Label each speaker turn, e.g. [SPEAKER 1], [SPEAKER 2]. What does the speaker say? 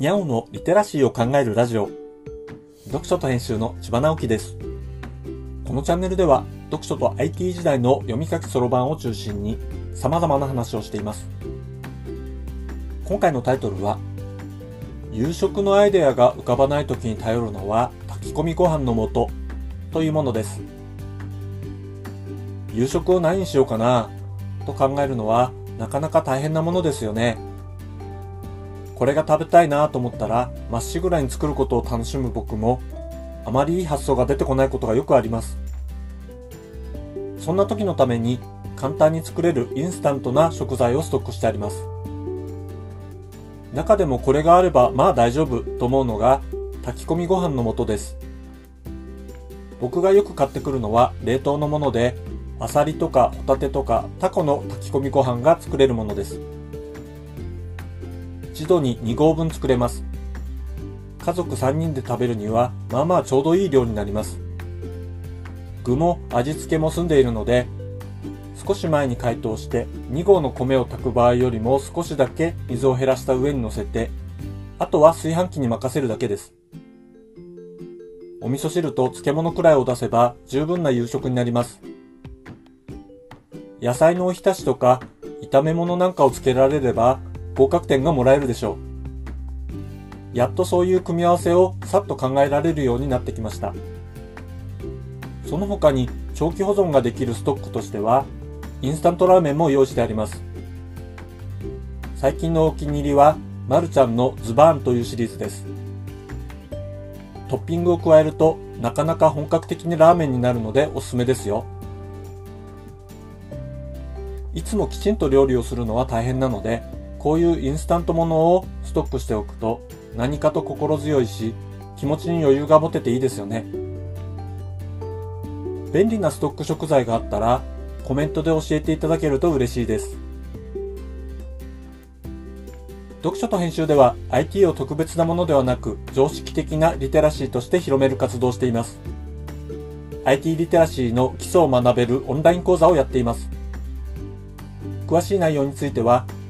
[SPEAKER 1] にゃおのリテラシーを考えるラジオ。読書と編集の千葉直樹です。このチャンネルでは、読書と IT 時代の読み書きそろばんを中心に様々な話をしています。今回のタイトルは、夕食のアイデアが浮かばない時に頼るのは炊き込みご飯の素というものです。夕食を何にしようかなと考えるのはなかなか大変なものですよね。これが食べたいなと思ったら、まっしぐらに作ることを楽しむ僕も、あまりいい発想が出てこないことがよくあります。そんな時のために、簡単に作れるインスタントな食材をストックしてあります。中でもこれがあればまあ大丈夫と思うのが、炊き込みご飯の素です。僕がよく買ってくるのは冷凍のもので、アサリとかホタテとかタコの炊き込みご飯が作れるものです。一度に2合分作れます。家族3人で食べるには、まあまあちょうどいい量になります。具も味付けも済んでいるので、少し前に解凍して2合の米を炊く場合よりも少しだけ水を減らした上に乗せて、あとは炊飯器に任せるだけです。お味噌汁と漬物くらいを出せば十分な夕食になります。野菜のおひたしとか炒め物なんかをつけられれば合格点がもらえるでしょう。やっとそういう組み合わせをさっと考えられるようになってきました。その他に長期保存ができるストックとしては、インスタントラーメンも用意してあります。最近のお気に入りは、マルちゃんのズバーンというシリーズです。トッピングを加えるとなかなか本格的にラーメンになるのでおすすめですよ。いつもきちんと料理をするのは大変なので、こういうインスタントものをストックしておくと何かと心強いし気持ちに余裕が持てていいですよね。便利なストック食材があったらコメントで教えていただけると嬉しいです。読書と編集では IT を特別なものではなく常識的なリテラシーとして広める活動をしています。IT リテラシーの基礎を学べるオンライン講座をやっています。詳しい内容については